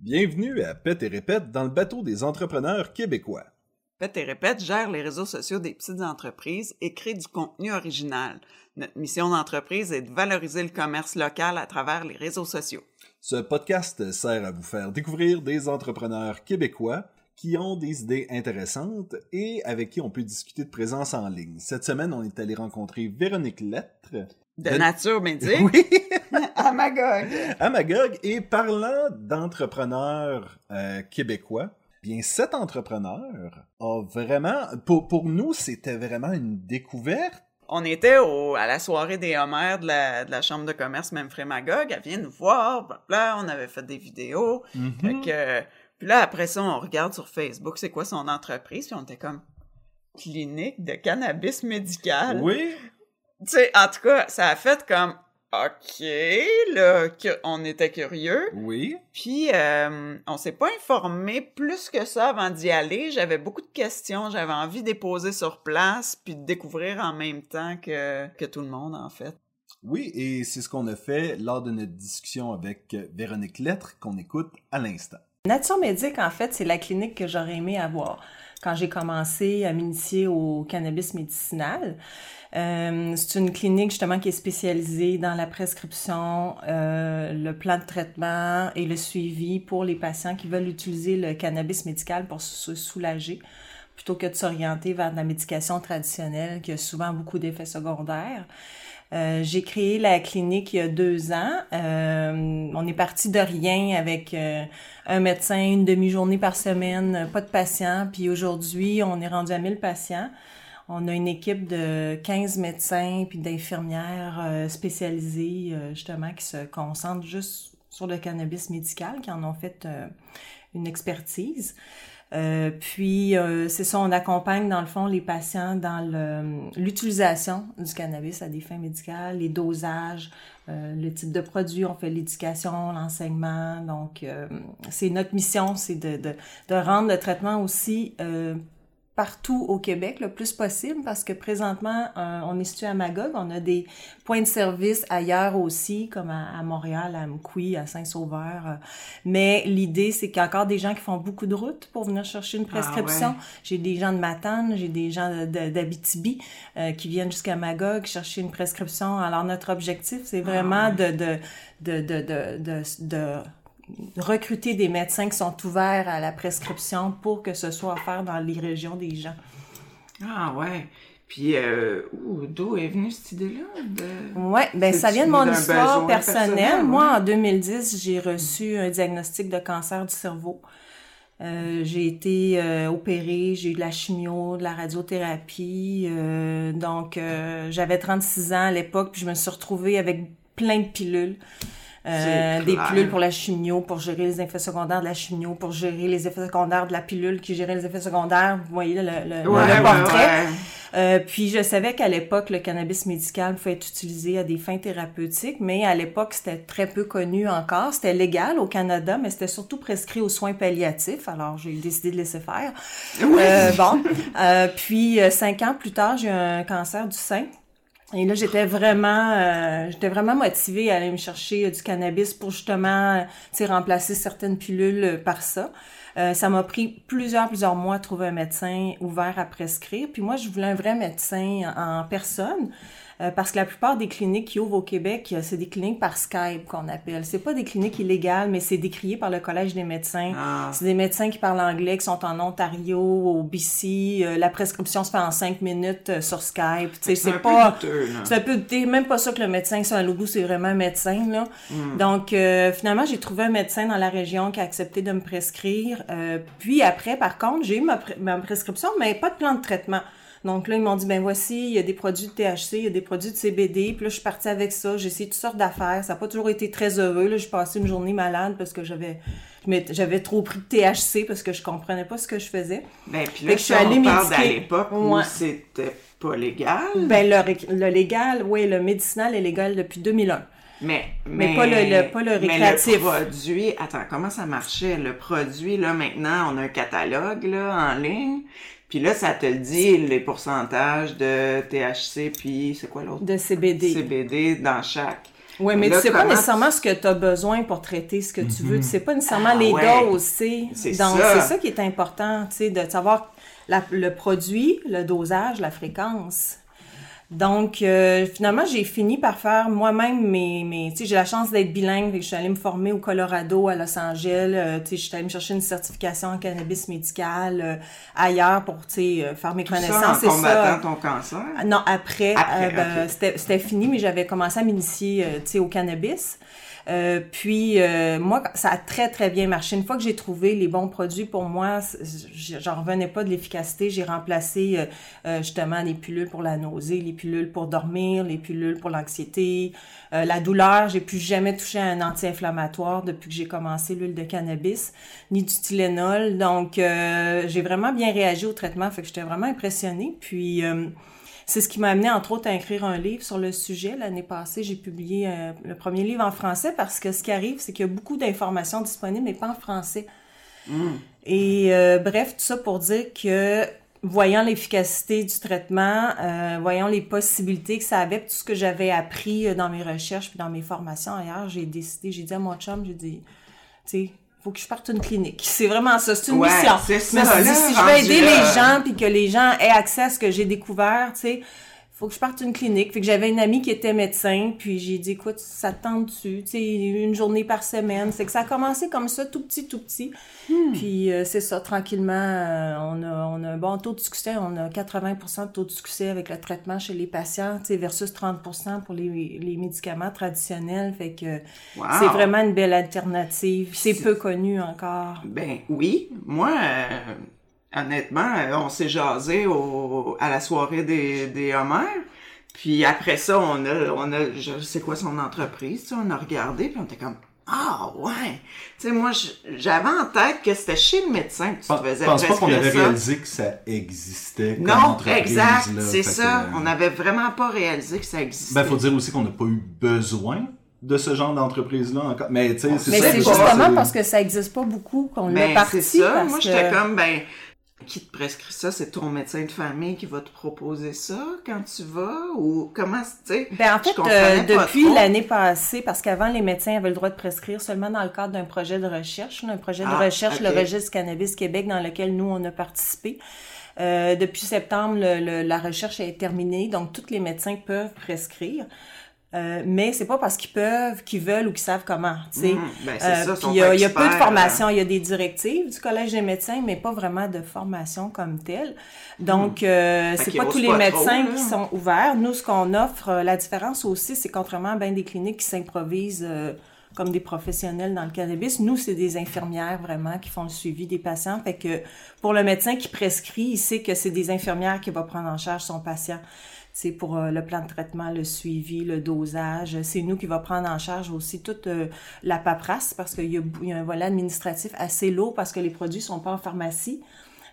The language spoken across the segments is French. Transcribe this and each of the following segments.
Bienvenue à Pète et Répète dans le bateau des entrepreneurs québécois. Pète et Répète gère les réseaux sociaux des petites entreprises et crée du contenu original. Notre mission d'entreprise est de valoriser le commerce local à travers les réseaux sociaux. Ce podcast sert à vous faire découvrir des entrepreneurs québécois qui ont des idées intéressantes et avec qui on peut discuter de présence en ligne. Cette semaine, on est allé rencontrer Véronique Lettre. De, Nature Médic. Oui, à Magog. à Magog. Et parlant d'entrepreneurs euh, québécois, bien cet entrepreneur a vraiment, pour, pour nous, c'était vraiment une découverte. On était au, à la soirée des Homères de la, de la Chambre de commerce Memphis Magog. Elle vient nous voir. Là, on avait fait des vidéos. Mhm. Fait que, puis là, après ça, on regarde sur Facebook c'est quoi son entreprise. Puis on était comme clinique de cannabis médical. Oui, Tu sais, en tout cas, ça a fait comme OK, là, on était curieux. oui. Puis, euh, on s'est pas informé plus que ça avant d'y aller. J'avais beaucoup de questions. J'avais envie de les poser sur place, puis de découvrir en même temps que, que tout le monde, en fait. Oui, et c'est ce qu'on a fait lors de notre discussion avec euh, Véronique Lettre qu'on écoute à l'instant. Nature Médic, en fait, c'est la clinique que j'aurais aimé avoir quand j'ai commencé à m'initier au cannabis médicinal. Euh, c'est une clinique justement qui est spécialisée dans la prescription, euh, le plan de traitement et le suivi pour les patients qui veulent utiliser le cannabis médical pour se soulager plutôt que de s'orienter vers la médication traditionnelle qui a souvent beaucoup d'effets secondaires. Euh, j'ai créé la clinique il y a deux ans. Euh, on est parti de rien avec euh, un médecin, une demi-journée par semaine, pas de patients. Puis aujourd'hui, on est rendu à 1000 patients. On a une équipe de 15 médecins puis d'infirmières euh, spécialisées euh, justement qui se concentrent juste sur le cannabis médical, qui en ont fait euh, une expertise. Euh, puis euh, c'est ça, on accompagne dans le fond les patients dans l'utilisation du cannabis à des fins médicales, les dosages, euh, le type de produit, on fait l'éducation, l'enseignement. Donc c'est notre mission, c'est de, de, de rendre le traitement aussi partout au Québec le plus possible parce que présentement euh, on est situé à Magog, on a des points de service ailleurs aussi comme à, à Montréal, à Mkoui, à Saint-Sauveur. euh, mais l'idée c'est qu'il y a encore des gens qui font beaucoup de routes pour venir chercher une prescription. ouais. J'ai des gens de Matane, j'ai des gens d'Abitibi euh, qui viennent jusqu'à Magog chercher une prescription. Alors notre objectif c'est vraiment de, de, de, de, de, de, de recruter des médecins qui sont ouverts à la prescription pour que ce soit offert dans les régions des gens. Ah ouais. Puis, euh, où- d'où est venue cette idée-là? De... Ouais, ben ça vient de mon histoire personnelle. personnel, Moi, ouais? en 2010, j'ai reçu un diagnostic de cancer du cerveau. Euh, j'ai été euh, opérée, j'ai eu de la chimio, de la radiothérapie. euh, donc, j'avais 36 ans à l'époque, puis je me suis retrouvée avec plein de pilules. Euh, des pilules pour la chimio, pour gérer les effets secondaires de la chimio, pour gérer les effets secondaires de la pilule qui gérait les effets secondaires. Vous voyez le, le- le Ouais, portrait. ouais. Euh, puis je savais qu'à l'époque, le cannabis médical pouvait être utilisé à des fins thérapeutiques, mais à l'époque, c'était très peu connu encore. C'était légal au Canada, mais c'était surtout prescrit aux soins palliatifs. Alors, j'ai décidé de laisser faire. Euh, bon. Euh, puis, euh, cinq ans plus tard, j'ai eu un cancer du sein. Et là, j'étais vraiment, euh, j'étais vraiment motivée à aller me chercher euh, du cannabis pour justement, euh, remplacer certaines pilules euh, par ça. Euh, ça m'a pris plusieurs, plusieurs mois à trouver un médecin ouvert à prescrire. Puis moi, je voulais un vrai médecin en personne. Euh, parce que la plupart des cliniques qui ouvrent au Québec, euh, c'est des cliniques par Skype qu'on appelle. C'est pas des cliniques illégales, mais c'est décrié par le Collège des médecins. Ah. C'est des médecins qui parlent anglais, qui sont en Ontario, au BC. Euh, la prescription se fait en cinq minutes euh, sur Skype. C'est un c'est peu pas... douteux, là. C'est un peu, même pas ça que le médecin, c'est un logo, c'est vraiment un médecin, là. Hmm. Donc, euh, finalement, j'ai trouvé un médecin dans la région qui a accepté de me prescrire. Euh, puis après, par contre, j'ai eu ma, pr- ma prescription, mais pas de plan de traitement. Donc là, ils m'ont dit, ben voici, il y a des produits de THC, il y a des produits de CBD. Puis là, je suis partie avec ça. J'ai essayé toutes sortes d'affaires. Ça n'a pas toujours été très heureux. Là, j'ai passé une journée malade parce que j'avais j'avais trop pris de THC parce que je comprenais pas ce que je faisais. Ben, puis là, je suis ça, on allée parle d'à l'époque où c'était pas légal. Ben, le, le légal, oui, le médicinal est légal depuis 2001. Mais, Mais pas le- le- pas le récréatif. Mais le produit, attends, comment ça marchait? Le produit, là, maintenant, on a un catalogue, là, en ligne. Puis là, ça te le dit, les pourcentages de THC, puis c'est quoi l'autre? De CBD. CBD dans chaque. Oui, mais Là, tu sais pas nécessairement ce que tu as besoin pour traiter ce que tu veux. Tu sais pas nécessairement Ah les ouais. doses, tu sais. C'est Donc, ça. c'est ça qui est important, tu sais, de savoir la- le produit, le dosage, la fréquence. Donc, euh, finalement, j'ai fini par faire moi-même mes... mes tu sais, j'ai la chance d'être bilingue, je suis allée me former au Colorado, à Los Angeles. euh, tu sais, je suis allée me chercher une certification en cannabis médical euh, ailleurs pour, tu sais, euh, faire mes Tout ça en connaissances. Combattant ton cancer? Non, après, Après, euh, ben, c'était fini, mais j'avais commencé à m'initier euh, tu sais, au cannabis. Euh, puis euh, moi, ça a très très bien marché. Une fois que j'ai trouvé les bons produits pour moi, j'en revenais pas de l'efficacité. J'ai remplacé euh, euh, justement les pilules pour la nausée, les pilules pour dormir, les pilules pour l'anxiété, euh, la douleur. J'ai plus jamais touché à un anti-inflammatoire depuis que j'ai commencé l'huile de cannabis, ni du Tylenol. Donc j'ai vraiment bien réagi au traitement, fait que j'étais vraiment impressionnée. Puis c'est ce qui m'a amené, entre autres, à écrire un livre sur le sujet. L'année passée, j'ai publié euh, le premier livre en français parce que ce qui arrive, c'est qu'il y a beaucoup d'informations disponibles, mais pas en français. Et euh, bref, tout ça pour dire que voyant l'efficacité du traitement, euh, voyant les possibilités que ça avait, tout ce que j'avais appris dans mes recherches puis dans mes formations ailleurs, j'ai décidé, j'ai dit à mon chum, j'ai dit, tu sais, faut que je parte une clinique. C'est vraiment ça, c'est une Ouais, mission. ça, dit, là, si je veux aider les gens puis que les gens aient accès à ce que j'ai découvert, tu sais, faut que je parte une clinique. Fait que j'avais une amie qui était médecin, puis j'ai dit, écoute, ça te tente-tu? Tu sais, une journée par semaine. C'est que ça a commencé comme ça, tout petit, tout petit. Puis euh, c'est ça, tranquillement, euh, on, a, on a un bon taux de succès. On a 80% de taux de succès avec le traitement chez les patients, tu sais, versus 30% pour les, les médicaments traditionnels. Fait que Wow. c'est vraiment une belle alternative. C'est peu connu encore. Ben oui, moi, euh, honnêtement, euh, on s'est jasé au, à la soirée des, des Homères. Puis après ça, on a, on a, je sais quoi son entreprise, tu sais, on a regardé, puis on était comme, ah ouais. Tu sais, moi, j'avais en tête que c'était chez le médecin que tu Je te faisais pense pas qu'on avait ça. réalisé que ça existait comme Non, entreprise. exact, c'est ça. que, On n'avait vraiment pas réalisé que ça existait. Ben, faut dire aussi qu'on n'a pas eu besoin de ce genre d'entreprise-là encore. Mais, tu sais, c'est Mais ça. c'est justement c'est- parce que ça existe pas beaucoup qu'on l'a Ben, parti. c'est ça. parce Moi, que- j'étais comme, ben, qui te prescrit ça? C'est ton médecin de famille qui va te proposer ça quand tu vas? Ou comment, tu sais? Ben, en fait, euh, depuis l'année passée, parce qu'avant, les médecins avaient le droit de prescrire seulement dans le cadre d'un projet de recherche, un projet de Ah, recherche, le registre Cannabis Québec, dans lequel nous, on a participé. Euh, depuis septembre, le- le- la recherche est terminée, donc tous les médecins peuvent prescrire. Euh, mais c'est pas parce qu'ils peuvent, qu'ils veulent ou qu'ils savent comment, tu sais. Mhm, ben, Euh, il y y a peu de experts, formation, il y a des directives du collège des médecins, mais pas vraiment de formation comme telle. Donc, euh, Hmm. Fait c'est pas tous les pas médecins trop, qui sont ouverts. Nous, ce qu'on offre, euh, la différence aussi, c'est contrairement à bien des cliniques qui s'improvisent euh, comme des professionnels dans le cannabis, nous, c'est des infirmières vraiment qui font le suivi des patients. Fait que pour le médecin qui prescrit, il sait que c'est des infirmières qui vont prendre en charge son patient. C'est pour euh, le plan de traitement, le suivi, le dosage. C'est nous qui va prendre en charge aussi toute euh, la paperasse parce qu'il y, a y un volet administratif assez lourd parce que les produits sont pas en pharmacie.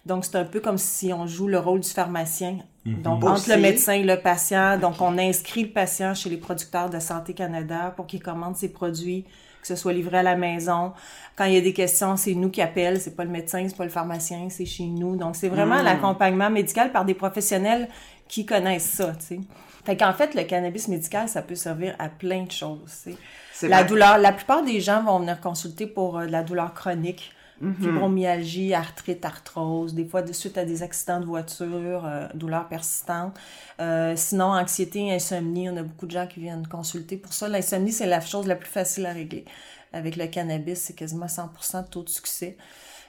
Donc, c'est un peu comme si on joue le rôle du pharmacien. Donc, entre Aussi. le médecin et le patient. Donc, on inscrit le patient chez les producteurs de Santé Canada pour qu'il commande ses produits, que ce soit livré à la maison. Quand il y a des questions, c'est nous qui appellent. C'est pas le médecin, c'est pas le pharmacien, c'est chez nous. Donc, c'est vraiment l'accompagnement médical par des professionnels qui connaissent ça, tu sais. Fait qu'en fait, le cannabis médical, ça peut servir à plein de choses, tu sais. C'est La vrai. douleur, la plupart des gens vont venir consulter pour euh, de la douleur chronique, Mhm. fibromyalgie, arthrite, arthrose, des fois de suite à des accidents de voiture, euh, douleurs persistantes. Euh, sinon, anxiété, insomnie, on a beaucoup de gens qui viennent consulter pour ça. L'insomnie, c'est la chose la plus facile à régler. Avec le cannabis, c'est quasiment 100% de taux de succès.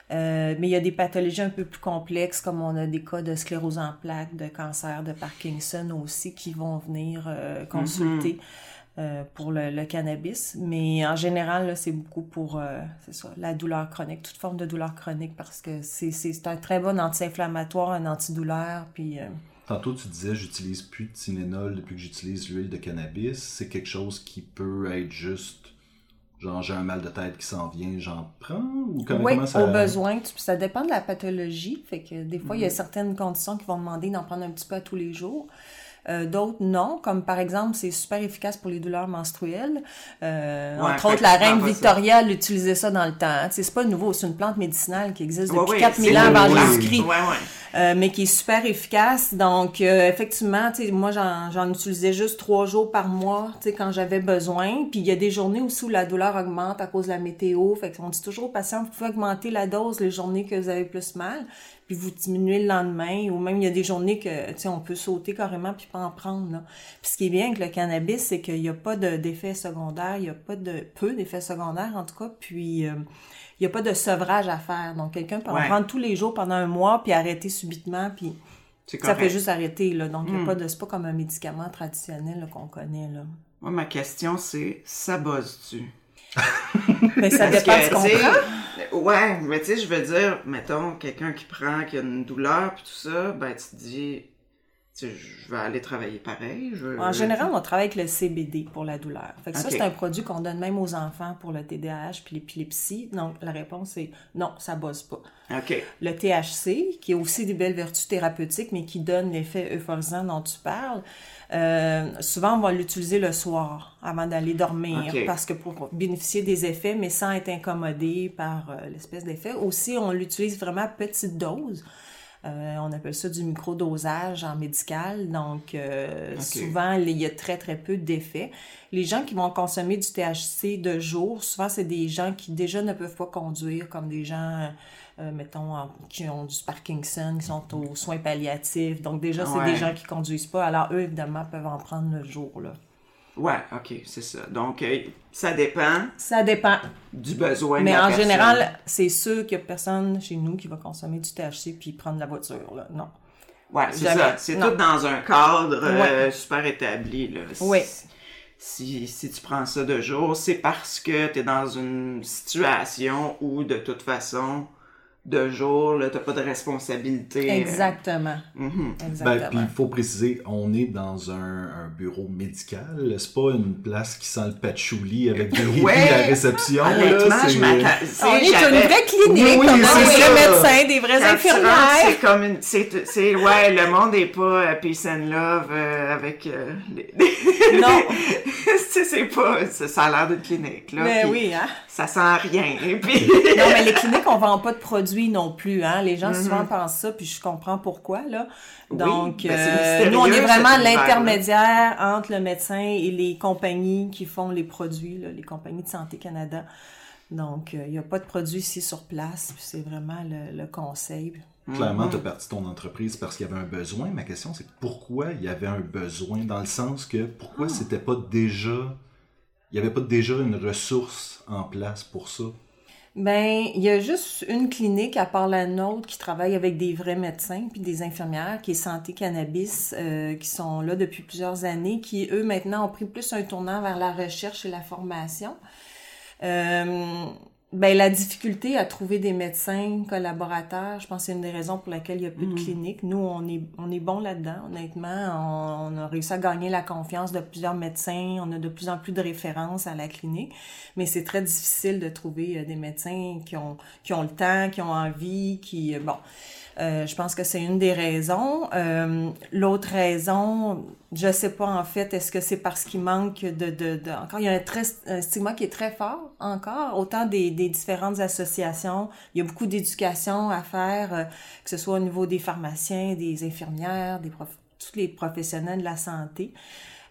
Euh, mais il y a des pathologies un peu plus complexes, comme on a des cas de sclérose en plaques, de cancer, de Parkinson aussi, qui vont venir euh, consulter euh, pour le, le cannabis. Mais en général, c'est beaucoup pour euh, ça, la douleur chronique, toute forme de douleur chronique, parce que c'est, un très bon anti-inflammatoire, un antidouleur, puis... euh, Tantôt, tu disais, j'utilise plus de Tylenol depuis que j'utilise l'huile de cannabis. C'est quelque chose qui peut être juste, genre, j'ai un mal de tête qui s'en vient, j'en prends? Ou comment, oui, comment ça... au besoin. Ça dépend de la pathologie. Fait que des fois, il y Mhm. a certaines conditions qui vont demander d'en prendre un petit peu à tous les jours. Euh, D'autres, non. Comme par exemple, c'est super efficace pour les douleurs menstruelles. Euh, Ouais, entre autres, la reine. Victoria l'utilisait ça dans le temps. Sais, C'est pas nouveau, c'est une plante médicinale qui existe depuis ouais, 4000 c'est ans avant. Jésus-Christ. Ouais, ouais. euh, mais qui est super efficace. Donc, euh, effectivement, tu sais, moi, j'en, j'en utilisais juste trois jours par mois, tu sais, quand j'avais besoin. Puis, il y a des journées aussi où la douleur augmente à cause de la météo. Fait qu'on dit toujours aux patients, vous pouvez augmenter la dose les journées que vous avez plus mal, puis vous diminuez le lendemain. Ou même, il y a des journées que, tu sais, on peut sauter carrément puis pas en prendre, là. Puis, ce qui est bien avec le cannabis, c'est qu'il n'y a pas de, d'effets secondaires. Il n'y a pas de, peu d'effets secondaires, en tout cas. Puis, euh, il n'y a pas de sevrage à faire. Donc, quelqu'un peut en Ouais. prendre tous les jours pendant un mois, puis arrêter subitement, puis ça fait juste arrêter, là. Donc, il a Mm. pas de, c'est pas comme un médicament traditionnel qu'on connaît, là. Moi, ma question, c'est, ça bosse-tu? Mais ça dépend ce qu'on prend. Ouais, mais tu sais, je veux dire, mettons, quelqu'un qui prend, qui a une douleur, puis tout ça, ben, tu te dis, je vais aller travailler pareil. Je En général, on travaille avec le CBD pour la douleur. Fait que ça, c'est un produit qu'on donne même aux enfants pour le TDAH puis l'épilepsie. Donc, la réponse est non, ça bosse pas. Le THC, qui a aussi des belles vertus thérapeutiques, mais qui donne l'effet euphorisant dont tu parles, euh, souvent on va l'utiliser le soir avant d'aller dormir, parce que pour bénéficier des effets, mais sans être incommodé par euh, l'espèce d'effet. Aussi, on l'utilise vraiment à petite dose. Euh, on appelle ça du microdosage en médical. Donc, euh, souvent, il y a très, très peu d'effets. Les gens qui vont consommer du THC de jour, souvent, c'est des gens qui déjà ne peuvent pas conduire, comme des gens, euh, mettons, qui ont du Parkinson, qui sont aux soins palliatifs. Donc, déjà, c'est Ouais. des gens qui conduisent pas. Alors, eux, évidemment, peuvent en prendre le jour. Là. Ouais, OK, c'est ça. Donc, euh, ça dépend Ça dépend. du besoin de Mais la en personne. général, c'est sûr qu'il n'y a personne chez nous qui va consommer du THC puis prendre la voiture. Là. Non. Ouais, c'est ça. C'est tout dans un cadre euh, super établi. Là. Oui. Si, si tu prends ça de jour, c'est parce que tu es dans une situation où, de toute façon, de jour, là, t'as pas de responsabilité. euh, Exactement. mhm. Ben, Exactement. puis il faut préciser, on est dans un, un bureau médical. C'est pas une place qui sent le patchouli avec des Ouais. à la réception. là, Honnêtement, c'est- je m'attends. tu sais, On est une vraie clinique, Oui, on a c'est des vrais médecins, des Quand rentres, infirmières. c'est comme une, c'est, c'est, ouais, le monde est pas euh, peace and love euh, avec euh, les- Non. c'est, c'est pas, ça, ça a l'air d'une clinique là. Mais puis oui, hein. Ça sent rien. Et puis, Non, mais les cliniques, on vend pas de produits non plus, hein. Les gens souvent pensent ça, puis je comprends pourquoi, là. Donc, ben, euh, nous, on est vraiment l'intermédiaire entre le médecin et les compagnies qui font les produits, là, les compagnies de Santé Canada. Donc, euh, il n'y a pas de produits ici sur place, puis c'est vraiment le, le conseil. Clairement, tu as parti ton entreprise parce qu'il y avait un besoin. Ma question, c'est pourquoi il y avait un besoin Dans le sens que pourquoi c'était pas déjà. Il n'y avait pas déjà une ressource en place pour ça? Ben, il y a juste une clinique à part la nôtre qui travaille avec des vrais médecins puis des infirmières qui est Santé Cannabis, euh, qui sont là depuis plusieurs années, qui eux maintenant ont pris plus un tournant vers la recherche et la formation. Euh, ben, la difficulté à trouver des médecins collaborateurs, je pense que c'est une des raisons pour laquelle il y a plus de cliniques. Nous, on est, on est bon là-dedans, honnêtement. On, on a réussi à gagner la confiance de plusieurs médecins. On a de plus en plus de références à la clinique. Mais c'est très difficile de trouver euh, des médecins qui ont, qui ont le temps, qui ont envie, qui... euh, Bon, je pense que c'est une des raisons. Euh, L'autre raison, je sais pas en fait, est-ce que c'est parce qu'il manque de. Encore, il y a un, stigma qui est très fort encore, autant des, des différentes associations. Il y a beaucoup d'éducation à faire, euh, que ce soit au niveau des pharmaciens, des infirmières, des prof... tous les professionnels de la santé.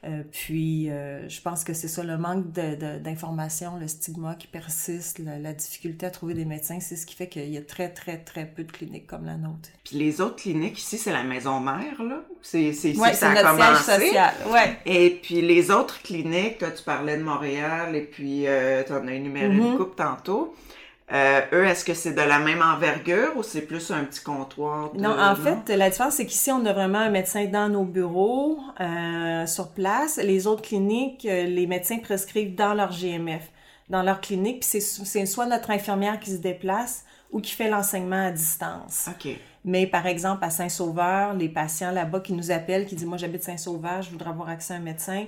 Euh, puis, euh, je pense que c'est ça, le manque de- de- d'information, le stigma qui persiste, la, la difficulté à trouver des médecins, c'est ce qui fait qu'il y a très, très, très peu de cliniques comme la nôtre. Puis les autres cliniques ici, c'est la maison mère là. C'est, c'est que ça c'est a notre siège commencé. social. Ouais. Et puis les autres cliniques, toi, tu parlais de Montréal et puis euh, tu en as énuméré une coupe tantôt. Euh, eux, est-ce que c'est de la même envergure ou c'est plus un petit comptoir? de- Non, en fait, la différence, c'est qu'ici, on a vraiment un médecin dans nos bureaux, euh, sur place. Les autres cliniques, euh, les médecins prescrivent dans leur GMF, dans leur clinique. Puis c'est c'est soit notre infirmière qui se déplace ou qui fait l'enseignement à distance. OK. Mais par exemple, à Saint-Sauveur, les patients là-bas qui nous appellent, qui disent, moi j'habite Saint-Sauveur, je voudrais avoir accès à un médecin.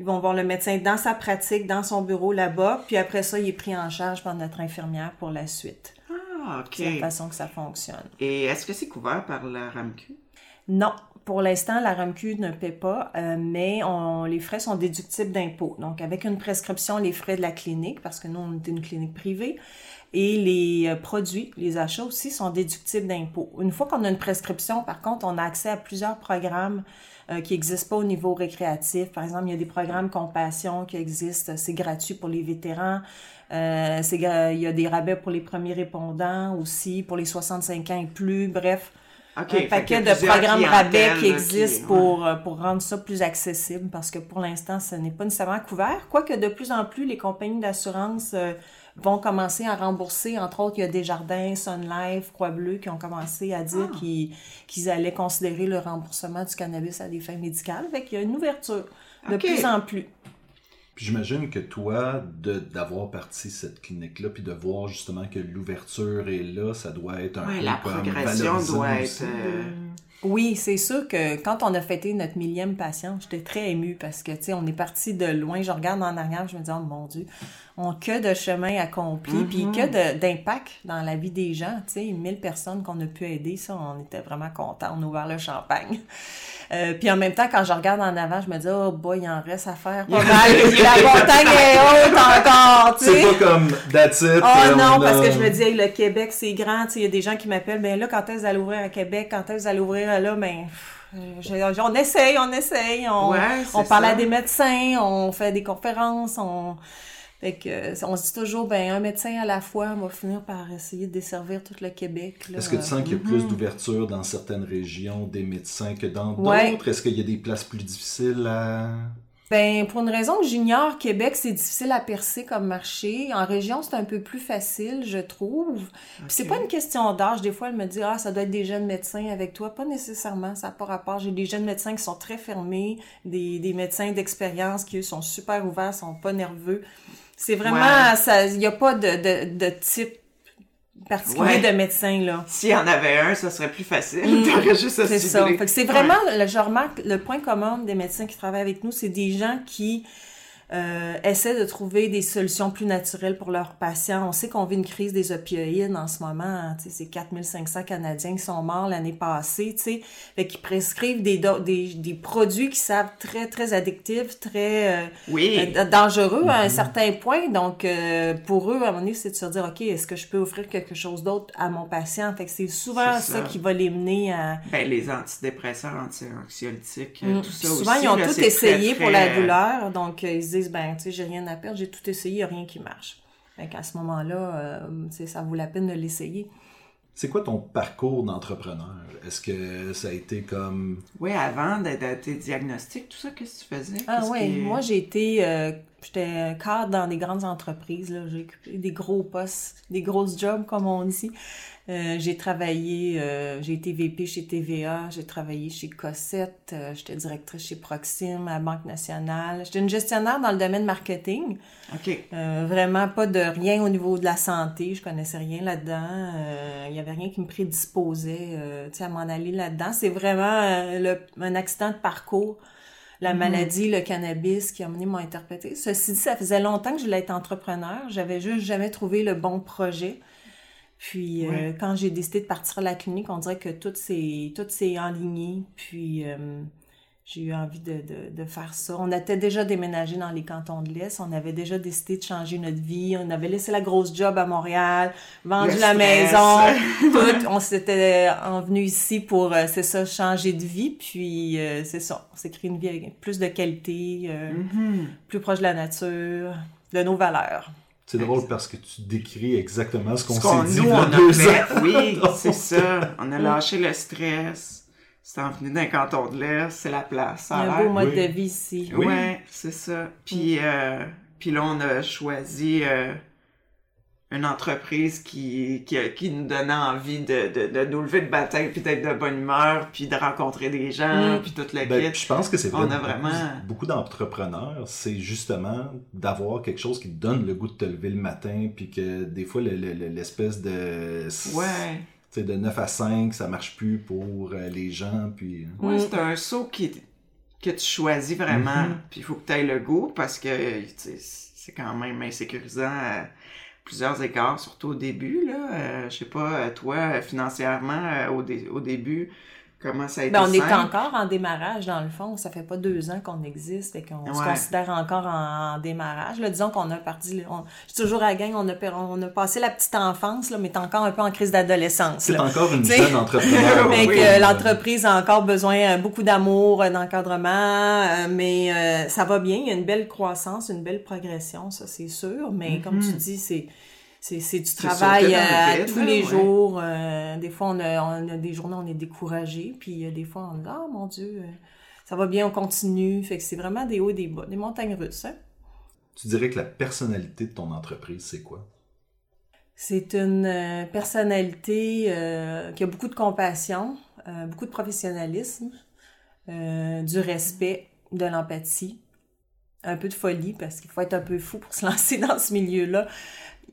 Ils vont voir le médecin dans sa pratique, dans son bureau là-bas, puis après ça, il est pris en charge par notre infirmière pour la suite. Ah, OK. C'est la façon que ça fonctionne. Et est-ce que c'est couvert par la RAMQ? Non, pour l'instant, la RAMQ ne paie pas, euh, mais on, les frais sont déductibles d'impôts. Donc, avec une prescription, les frais de la clinique, parce que nous, on est une clinique privée, et les euh, produits, les achats aussi, sont déductibles d'impôts. Une fois qu'on a une prescription, par contre, on a accès à plusieurs programmes euh, qui n'existent pas au niveau récréatif. Par exemple, il y a des programmes compassion qui existent, c'est gratuit pour les vétérans. Euh, il y a des rabais pour les premiers répondants aussi, pour les 65 ans et plus. Bref, un paquet de programmes rabais qui existent pour, euh, pour rendre ça plus accessible parce que pour l'instant, ce n'est pas nécessairement couvert. Quoique de plus en plus, les compagnies d'assurance euh, vont commencer à rembourser. Entre autres, il y a Desjardins, Sun Life, Croix-Bleu qui ont commencé à dire ah. qu'ils allaient considérer le remboursement du cannabis à des fins médicales. Fait qu'il y a une ouverture de plus en plus. Puis j'imagine que toi, d'avoir parti cette clinique-là, puis de voir justement que l'ouverture est là, ça doit être un ouais, peu la progression doit être... Euh, oui, c'est sûr que quand on a fêté notre millième patient, j'étais très émue parce que, tu sais, on est parti de loin. Je regarde en arrière, je me dis, oh mon Dieu, on que de chemin accompli, puis que mm-hmm. d'impact dans la vie des gens, tu sais, 1000 personnes qu'on a pu aider, ça, on était vraiment contents. On a ouvert le champagne. Euh, puis en même temps, quand je regarde en avant, je me dis, oh boy, il en reste à faire pas mal. la montagne est haute encore, tu sais. C'est pas comme that's it. Oh non, parce que je me dis, le Québec, c'est grand. Tu sais, il y a des gens qui m'appellent, ben là, quand est-ce que vous allez ouvrir à Québec? Quand est-ce que vous allez ouvrir là? Ben, on essaye, on essaye. On, on parle à des médecins, on fait des conférences, on fait que, on se dit toujours, ben, un médecin à la fois, on va finir par essayer de desservir tout le Québec. Est-ce que tu sens qu'il y a plus mm-hmm. d'ouverture dans certaines régions des médecins que dans d'autres? Est-ce qu'il y a des places plus difficiles à... Ben, pour une raison que j'ignore, Québec, c'est difficile à percer comme marché. En région, c'est un peu plus facile, je trouve. Puis c'est pas une question d'âge. Des fois, elle me dit, ah, ça doit être des jeunes médecins avec toi. Pas nécessairement, ça n'a pas rapport. J'ai des jeunes médecins qui sont très fermés, des, des médecins d'expérience qui, eux, sont super ouverts, sont pas nerveux. C'est vraiment, ça, il n'y a pas de, de, de type particulier de médecin, là. S'il y en avait un, ça serait plus facile. Mm. juste C'est ça. c'est vraiment, le, je remarque, le point commun des médecins qui travaillent avec nous, c'est des gens qui euh, essaient de trouver des solutions plus naturelles pour leurs patients. On sait qu'on vit une crise des opioïdes en ce moment. Hein, c'est 4500 Canadiens qui sont morts l'année passée. Fait qu'ils prescrivent des, des, des, produits qui savent très, très addictifs, très euh, oui. euh, dangereux à un mm-hmm. certain point. Donc, euh, pour eux, à un moment donné, c'est de se dire, OK, est-ce que je peux offrir quelque chose d'autre à mon patient? Fait que c'est souvent ça. qui va les mener à... Ben, les antidépresseurs, anti-anxiolytiques, mm. tout ça Souvent, ils ont tout essayé pour la douleur. Donc, ils disent, ben, tu sais, j'ai rien à perdre, j'ai tout essayé, il n'y a rien qui marche. Fait qu'à ce moment-là, euh, ça vaut la peine de l'essayer. C'est quoi ton parcours d'entrepreneur? Est-ce que ça a été comme... Oui, avant d'être tes diagnostics, tout ça, qu'est-ce que tu faisais? Ah oui, moi j'ai été... Euh, j'étais cadre dans des grandes entreprises, j'ai occupé des gros postes, des grosses jobs, comme on dit. Euh, j'ai travaillé, euh, j'ai été VP chez TVA, j'ai travaillé chez Cossette, euh, j'étais directrice chez Proxim, à Banque nationale. J'étais une gestionnaire dans le domaine marketing. OK. vraiment pas de rien au niveau de la santé, je connaissais rien là-dedans. Il y avait rien qui me prédisposait à m'en aller là-dedans. C'est vraiment le, un accident de parcours la mm-hmm. maladie, le cannabis qui a mené mon interprété. Ceci dit, ça faisait longtemps que je voulais être entrepreneur. J'avais juste jamais trouvé le bon projet. Puis euh, quand j'ai décidé de partir à la clinique, on dirait que tout s'est tout s'est enligné. Puis euh, j'ai eu envie de, de, de, faire ça. On était déjà déménagé dans les cantons de l'Est. On avait déjà décidé de changer notre vie. On avait laissé la grosse job à Montréal, vendu la maison, tout. On s'était envenu ici pour, euh, c'est ça, changer de vie. Puis c'est ça, on s'est créé une vie avec plus de qualité, mm-hmm. plus proche de la nature, de nos valeurs. C'est drôle parce que tu décris exactement ce qu'on s'est dit nous, on a fait. Oui, c'est ça. On a lâché le stress. C'est en venu d'un canton de l'Est, c'est la place. Y a un beau mode de vie ici. Oui, ouais, c'est ça. Puis, euh, puis là, on a choisi euh, une entreprise qui, qui, qui, nous donnait envie de, de, de nous lever de bataille, puis d'être de bonne humeur, puis de rencontrer des gens, mm. puis toute la ben, Je pense que c'est vraiment... Beaucoup d'entrepreneurs, c'est justement d'avoir quelque chose qui te donne le goût de te lever le matin, puis que des fois, l'espèce de... Ouais de 9 à 5, ça marche plus pour euh, les gens, puis... Euh. Ouais, c'est un saut qui, que tu choisis vraiment, mm-hmm. puis il faut que tu aies le goût, parce que c'est quand même insécurisant plusieurs écarts, surtout au début. Là. Euh, je sais pas, toi, financièrement, euh, au, au début, comment ça a été Ben, on est encore en démarrage, dans le fond. Ça fait pas deux ans qu'on existe et qu'on se considère encore en, en démarrage. Là, disons qu'on a parti... on- Je suis toujours à la gang, on a, per- on a passé la petite enfance, là, mais t'es encore un peu en crise d'adolescence. C'est encore une T'sais. jeune entrepreneur. Oui. que l'entreprise a encore besoin euh, beaucoup d'amour, euh, d'encadrement, euh, mais euh, ça va bien. Il y a une belle croissance, une belle progression, ça c'est sûr. Mais comme tu dis, c'est c'est c'est du travail euh, tous les ouais. jours. euh, des fois, on a, on a des journées, on est découragé, puis euh, des fois, on dit ah mon Dieu, ça va bien, on continue. Fait que c'est vraiment des hauts et des bas, des montagnes russes. Hein? Tu dirais que la personnalité de ton entreprise, c'est quoi? C'est une personnalité qui a beaucoup de compassion, beaucoup de professionnalisme, du respect, de l'empathie, un peu de folie parce qu'il faut être un peu fou pour se lancer dans ce milieu-là.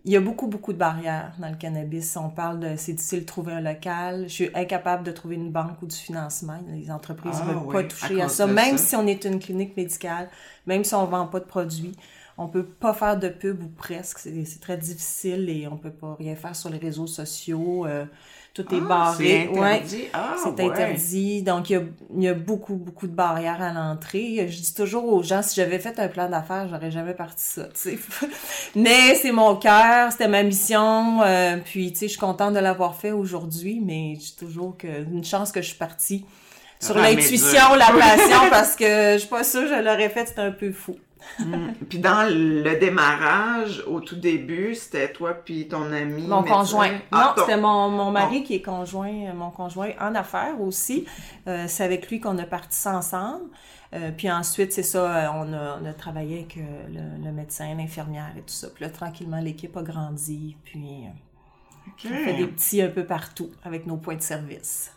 Il y a beaucoup, beaucoup de barrières dans le cannabis. On parle de c'est difficile de trouver un local. Je suis incapable de trouver une banque ou du financement. Les entreprises ne Ah veulent oui, pas toucher à, ça. Même ça. si on est une clinique médicale, même si on vend pas de produits, on peut pas faire de pub ou presque. C'est très difficile et on peut pas rien faire sur les réseaux sociaux. euh, tout est Ah, barré. C'est Ouais. interdit. Ah, C'est ouais. interdit. Donc, il y, a, il y a beaucoup, beaucoup de barrières à l'entrée. Je dis toujours aux gens, si j'avais fait un plan d'affaires, j'aurais jamais parti ça, tu sais. mais c'est mon cœur, c'était ma mission. euh, puis, tu sais, je suis contente de l'avoir fait aujourd'hui, mais je dis toujours que une chance que je suis partie sur Ah, l'intuition, la passion, parce que je suis pas sûre que je l'aurais fait, c'était un peu fou. Mm. Puis dans le démarrage, au tout début, c'était toi puis ton ami. Mon médecin. conjoint. Ah, non, ton- c'était mon, mon mari qui est conjoint, euh, mon conjoint en affaires aussi. Euh, c'est avec lui qu'on a parti ça ensemble. Euh, puis ensuite, c'est ça, on a, on a travaillé avec le, le médecin, l'infirmière et tout ça. Puis là, tranquillement, l'équipe a grandi. Puis euh, Ok. on fait des petits un peu partout avec nos points de service.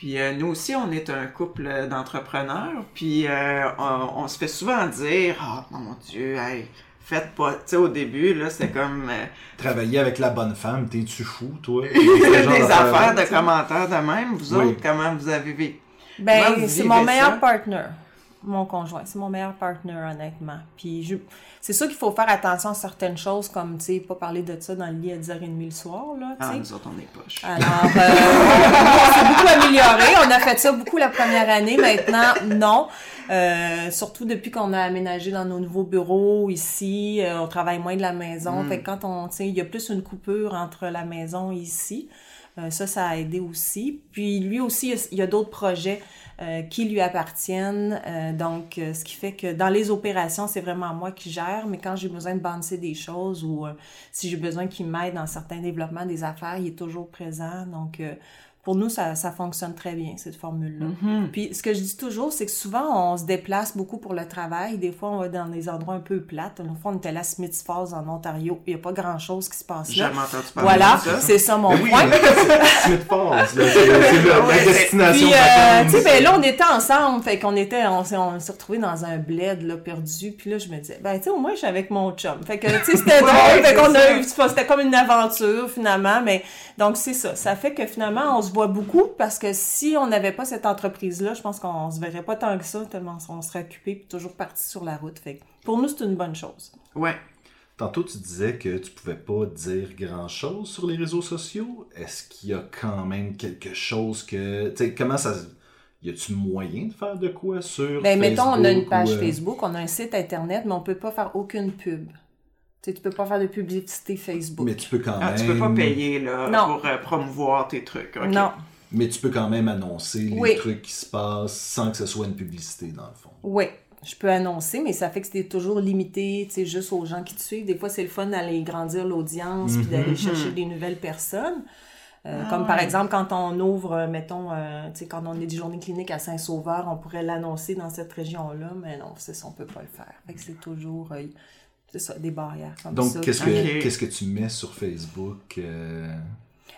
Puis euh, nous aussi, on est un couple d'entrepreneurs. Puis euh, on, on se fait souvent dire Ah, mon Dieu, hey, faites pas. Tu sais, au début, là, c'était comme euh, Travailler avec la bonne femme, t'es-tu fou, toi? des affaires de commentaires de même. Vous Oui. autres, comment vous avez vécu? Ben, c'est mon meilleur ça? partner. Mon conjoint, c'est mon meilleur partner, honnêtement. Puis je... c'est sûr qu'il faut faire attention à certaines choses, comme, tu sais, pas parler de ça dans le lit à 10h30 le soir, là, tu Ah, nous autres, on est poches. Alors, euh, on s'est beaucoup amélioré. On a fait ça beaucoup la première année. Maintenant, non. Euh, surtout depuis qu'on a aménagé dans nos nouveaux bureaux ici, euh, on travaille moins de la maison. Mm. Fait que quand on, tu sais, il y a plus une coupure entre la maison et ici. Euh, ça, ça a aidé aussi. Puis lui aussi, il y a- d'autres projets euh, qui lui appartiennent. Euh, donc, ce qui fait que dans les opérations, c'est vraiment moi qui gère. Mais quand j'ai besoin de balancer des choses ou si j'ai besoin qu'il m'aide dans certains développements des affaires, il est toujours présent. Donc, pour nous, ça, ça fonctionne très bien, cette formule-là. Mhm. Puis, ce que je dis toujours, c'est que souvent, on se déplace beaucoup pour le travail. Des fois, on va dans des endroits un peu plates. Une fois, on était à la Smith Falls, en Ontario. Il n'y a pas grand-chose qui se passe J'ai là. jamais entendu parler Voilà, de ça. c'est ça mon Ben oui, point. Smith Falls, c'est c'est la, destination. Puis, euh, tu sais, ben là, on était ensemble, fait qu'on était, on s'est, on s'est retrouvés dans un bled, là, perdu. Puis là, je me disais, ben, tu sais, au moins, je suis avec mon chum. Fait que, tu sais, c'était Ouais, drôle. Fait qu'on a eu, c'était comme une aventure, finalement. Mais, donc, c'est ça. Ça fait que, finalement, on se voit beaucoup parce que si on n'avait pas cette entreprise-là, je pense qu'on se verrait pas tant que ça, tellement on serait occupé puis toujours parti sur la route. Fait que, pour nous, c'est une bonne chose. Ouais. Tantôt, tu disais que tu pouvais pas dire grand-chose sur les réseaux sociaux. Est-ce qu'il y a quand même quelque chose que... Tu sais, comment ça... se- Y a-tu moyen de faire de quoi sur Ben, mettons, on a une page ou, euh, Facebook, on a un site Internet, mais on peut pas faire aucune pub. Tu tu peux pas faire de publicité Facebook. Mais tu peux quand Ah, même... tu peux pas payer là, Non. pour euh, promouvoir tes trucs. ok. Non. Mais tu peux quand même annoncer les Oui. trucs qui se passent sans que ce soit une publicité, dans le fond. Oui, je peux annoncer, mais ça fait que c'était toujours limité, tu sais, juste aux gens qui te suivent. Des fois, c'est le fun d'aller grandir l'audience puis d'aller chercher des nouvelles personnes. Euh, Ah comme par exemple, quand on ouvre, euh, mettons, euh, tu sais, quand on est des journées cliniques à Saint-Sauveur, on pourrait l'annoncer dans cette région-là, mais non, c'est ça, on peut pas le faire. Fait que c'est toujours, euh, c'est ça, des barrières comme ça. Donc, qu'est-ce que, qu'est-ce que tu mets sur Facebook euh,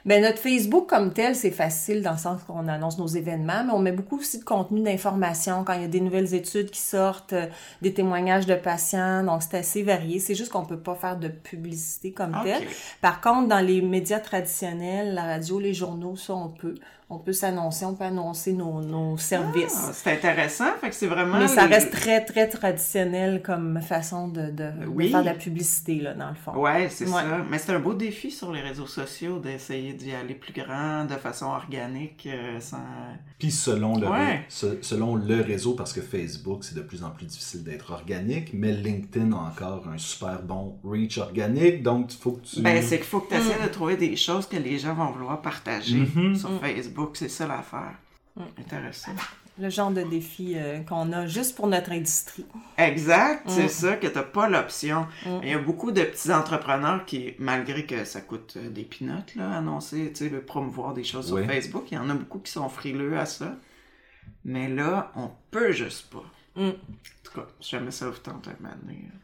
Ben, notre Facebook comme tel, c'est facile dans le sens qu'on annonce nos événements, mais on met beaucoup aussi de contenu d'information quand il y a des nouvelles études qui sortent, euh, des témoignages de patients, donc c'est assez varié. C'est juste qu'on peut pas faire de publicité comme Ok. tel. Par contre, dans les médias traditionnels, la radio, les journaux, ça on peut. On peut s'annoncer, on peut annoncer nos, nos services. Ah, c'est intéressant, fait que c'est vraiment. mais ça le- reste très, très traditionnel comme façon de, de, de Oui. faire de la publicité, là, dans le fond. Ouais, c'est Ouais. ça. Mais c'est un beau défi sur les réseaux sociaux d'essayer d'y aller plus grand, de façon organique, euh, sans... Puis selon le, Ouais. se- selon le réseau, parce que Facebook, c'est de plus en plus difficile d'être organique, mais LinkedIn a encore un super bon reach organique, donc il faut que tu... Ben, c'est qu'il faut que tu essaies de trouver des choses que les gens vont vouloir partager Mhm. sur Facebook, c'est ça l'affaire. Intéressant. Le genre de défi euh, qu'on a juste pour notre industrie. Exact, Mm. c'est ça, que t'as pas l'option. Il y a beaucoup de petits entrepreneurs qui, malgré que ça coûte euh, des pinottes, là, annoncer, tu sais, le promouvoir des choses Oui. sur Facebook, il y en a beaucoup qui sont frileux à ça. Mais là, on peut juste pas. Mm. En tout cas, si jamais ça vous tente un moment donné, euh,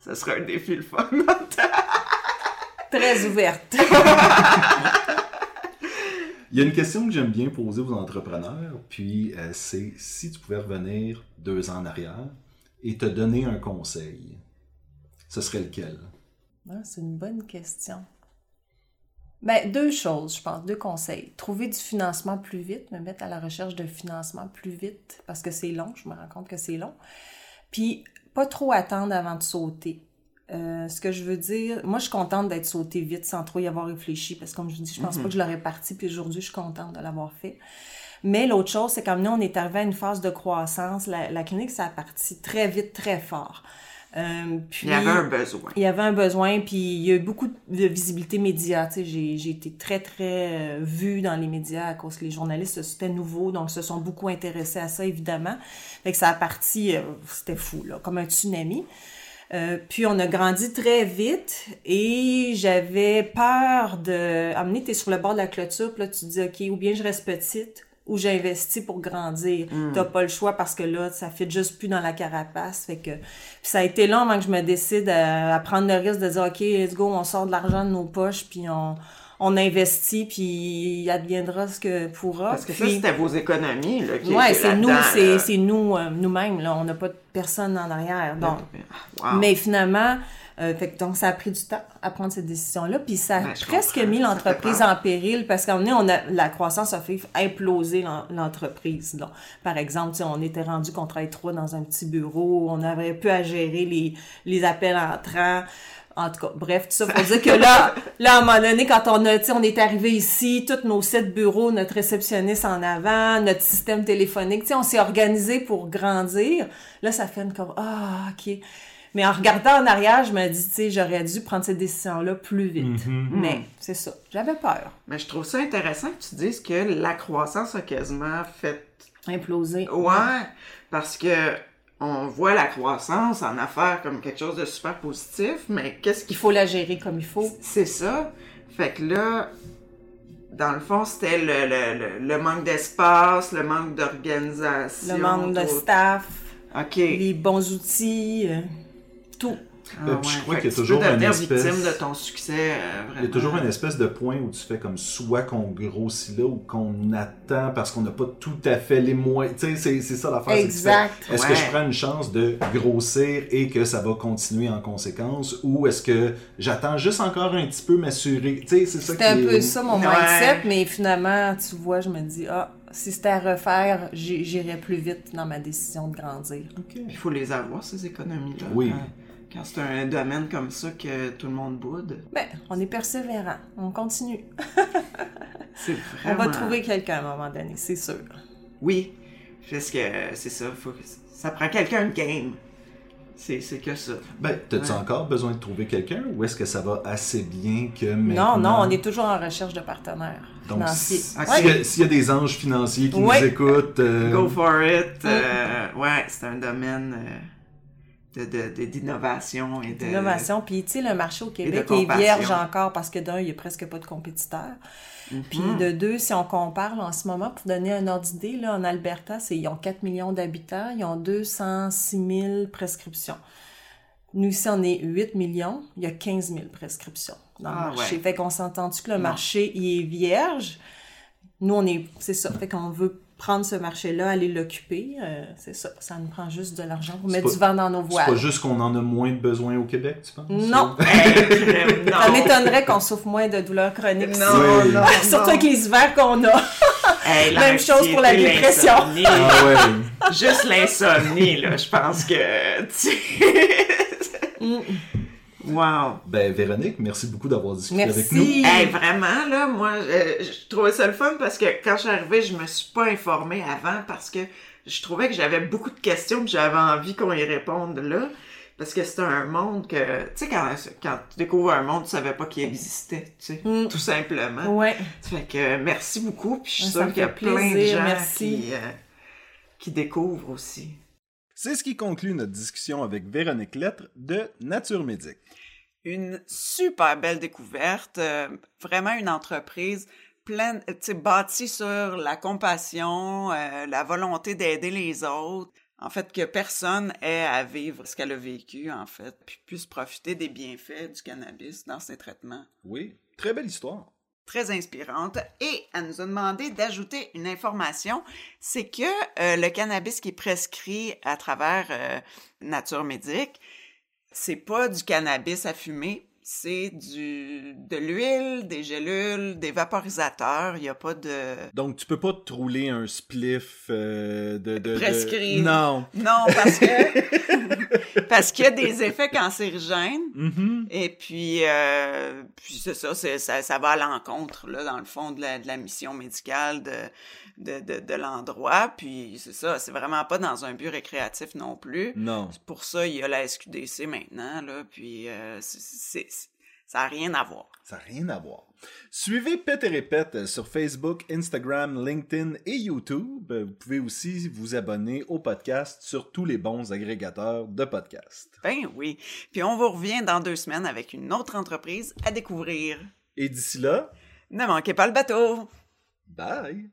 ça serait un défi le fun. Très ouverte. Il y a une question que j'aime bien poser aux entrepreneurs, puis euh, c'est si tu pouvais revenir deux ans en arrière et te donner un conseil, ce serait lequel? Ah, c'est une bonne question. Ben, deux choses, je pense, deux conseils. Trouver du financement plus vite, me mettre à la recherche de financement plus vite, parce que c'est long, je me rends compte que c'est long. Puis, pas trop attendre avant de sauter. Euh, ce que je veux dire, moi, je suis contente d'être sautée vite sans trop y avoir réfléchi, parce que comme je vous dis, je pense pas que je l'aurais parti, puis aujourd'hui, je suis contente de l'avoir fait. Mais l'autre chose, c'est comme nous, on est arrivé à une phase de croissance. La, la clinique, ça a parti très vite, très fort. Euh, puis, Il y avait un besoin. il y avait un besoin, puis il y a eu beaucoup de visibilité média. J'ai, été très, très euh, vue dans les médias à cause que les journalistes, c'était nouveau, donc se sont beaucoup intéressés à ça, évidemment. Fait que ça a parti, c'était fou, là, comme un tsunami. Euh, puis on a grandi très vite et j'avais peur de... Amener, t'es sur le bord de la clôture, puis là, tu te dis, OK, ou bien je reste petite, ou j'investis pour grandir. T'as pas le choix parce que là, ça fait juste plus dans la carapace. Fait que puis ça a été long avant que je me décide à, à prendre le risque de dire OK, let's go, on sort de l'argent de nos poches, puis on, on investit, puis il adviendra ce que pourra. Parce que ça, c'était vos économies, là, qui Ouais, étaient c'est nous, c'est, c'est nous, euh, nous-mêmes, là. On n'a pas de personne en arrière. Donc, Wow. mais finalement, euh, fait que donc ça a pris du temps à prendre cette décision-là, puis ça a presque mis l'entreprise en péril parce qu'à un moment donné, on a, la croissance a fait imploser l'en- l'entreprise. Donc, par exemple, on était rendu qu'on travaillait trois dans un petit bureau, on avait peu à gérer les, les appels entrants. En tout cas, bref, tout ça pour dire que là, là, à un moment donné, quand on a, tu sais, on est arrivé ici, tous nos sept bureaux, notre réceptionniste en avant, notre système téléphonique, tu sais, on s'est organisé pour grandir. Là, ça fait une comme, ah, ok. Mais en regardant en arrière, je me dis, tu sais, j'aurais dû prendre cette décision-là plus vite. Mais c'est ça. J'avais peur. Mais je trouve ça intéressant que tu dises que la croissance a quasiment fait Imploser. Ouais, parce que on voit la croissance en affaires comme quelque chose de super positif, mais qu'est-ce Il qu'il faut la gérer comme il faut. C'est ça. Fait que là, dans le fond, c'était le, le, le, le manque d'espace, le manque d'organisation. Le manque de staff, OK. les bons outils, euh, tout. Ah Euh, puis je crois qu'il y a toujours une espèce- victime de ton succès, euh, vraiment. Il y a toujours une espèce de point où tu fais comme soit qu'on grossit là ou qu'on attend parce qu'on n'a pas tout à fait les moyens. Tu sais, c'est- c'est ça l'affaire. Exact. Est-ce Ouais. que je prends une chance de grossir et que ça va continuer en conséquence ou est-ce que j'attends juste encore un petit peu m'assurer? Tu sais, c'est ça qui un est- peu ça mon Ouais. mindset, mais finalement, tu vois, je me dis, ah, si c'était à refaire, j'irais plus vite dans ma décision de grandir. Ok. Il faut les avoir, ces économies-là. Oui. Quand c'est un domaine comme ça que tout le monde boude, Ben, on est persévérant, on continue. c'est On va trouver quelqu'un à un moment donné, c'est sûr. Oui, parce que euh, c'est ça, faut ça prend quelqu'un de game. C'est c'est que ça. Ben, t'as-tu Ouais. encore besoin de trouver quelqu'un ou est-ce que ça va assez bien que Non, maintenant... non, on est toujours en recherche de partenaires Donc, financiers. Ouais. s'il y, a- s'il y a des anges financiers qui Ouais. nous écoutent... euh, Go for it. euh, ouais, c'est un domaine euh, d'innovation et de... L'innovation. Puis, tu sais, le marché au Québec est vierge encore parce que d'un, il n'y a presque pas de compétiteurs. Puis Mhm. de deux, si on compare là, en ce moment, pour donner un ordre d'idée, là, en Alberta, c'est, ils ont 4 millions d'habitants, ils ont 206 000 prescriptions. Nous, ici, on est 8 millions, il y a 15 000 prescriptions dans Ah, le marché. ouais. Fait qu'on s'entend-tu que le Non. marché, il est vierge? Nous, on est... C'est ça. Fait qu'on veut prendre ce marché-là, aller l'occuper. euh, c'est ça. Ça nous prend juste de l'argent pour C'est mettre pas- du vent dans nos C'est voiles. pas juste qu'on en a moins de besoin au Québec, tu penses? Non! Non. Ça m'étonnerait qu'on souffre moins de douleurs chroniques. Non, Oui. non, Surtout non. avec les hivers qu'on a. Hey, Même chose pour la dépression. l'insomnie. Ah ouais. Juste l'insomnie, là, je pense que... tu- Wow. Ben, Véronique, merci beaucoup d'avoir discuté Merci. avec nous. Hey, vraiment, là, moi, euh, je trouvais ça le fun parce que quand je suis arrivée, je me suis pas informée avant parce que je trouvais que j'avais beaucoup de questions que j'avais envie qu'on y réponde là. Parce que c'est un monde que, tu sais, quand, quand tu découvres un monde, tu savais pas qu'il existait, tu sais, Mm. tout simplement. Ouais. Fait que merci beaucoup, puis je suis Ça sûre qu'il y a plein de gens merci. qui, euh, qui découvrent aussi. C'est ce qui conclut notre discussion avec Véronique Lettre de Nature Médic. Une super belle découverte, euh, vraiment une entreprise pleine, bâtie sur la compassion, euh, la volonté d'aider les autres. En fait, que personne ait à vivre ce qu'elle a vécu, en fait, puis puisse profiter des bienfaits du cannabis dans ses traitements. Oui, très belle histoire. Très inspirante et elle nous a demandé d'ajouter une information, c'est que euh, le cannabis qui est prescrit à travers euh, Nature Médic, c'est pas du cannabis à fumer, c'est du de l'huile, des gélules, des vaporisateurs, il y a pas de Donc, tu peux pas te rouler un spliff euh, de, de, de- Prescrit. Non. Non, parce que parce qu'il y a des effets cancérigènes Mhm. Et puis, euh, puis c'est ça, ça, ça va à l'encontre, là, dans le fond, de la, de la mission médicale de, de, de, de l'endroit. Puis c'est ça, c'est vraiment pas dans un but récréatif non plus. Non. Pour ça, il y a la SQDC maintenant, là, puis euh, c'est- ça n'a rien à voir. Ça n'a rien à voir. Suivez Pet et Répète sur Facebook, Instagram, LinkedIn et YouTube. Vous pouvez aussi vous abonner au podcast sur tous les bons agrégateurs de podcasts. Ben oui. Puis on vous revient dans deux semaines avec une autre entreprise à découvrir. Et d'ici là, Ne manquez pas le bateau! bye!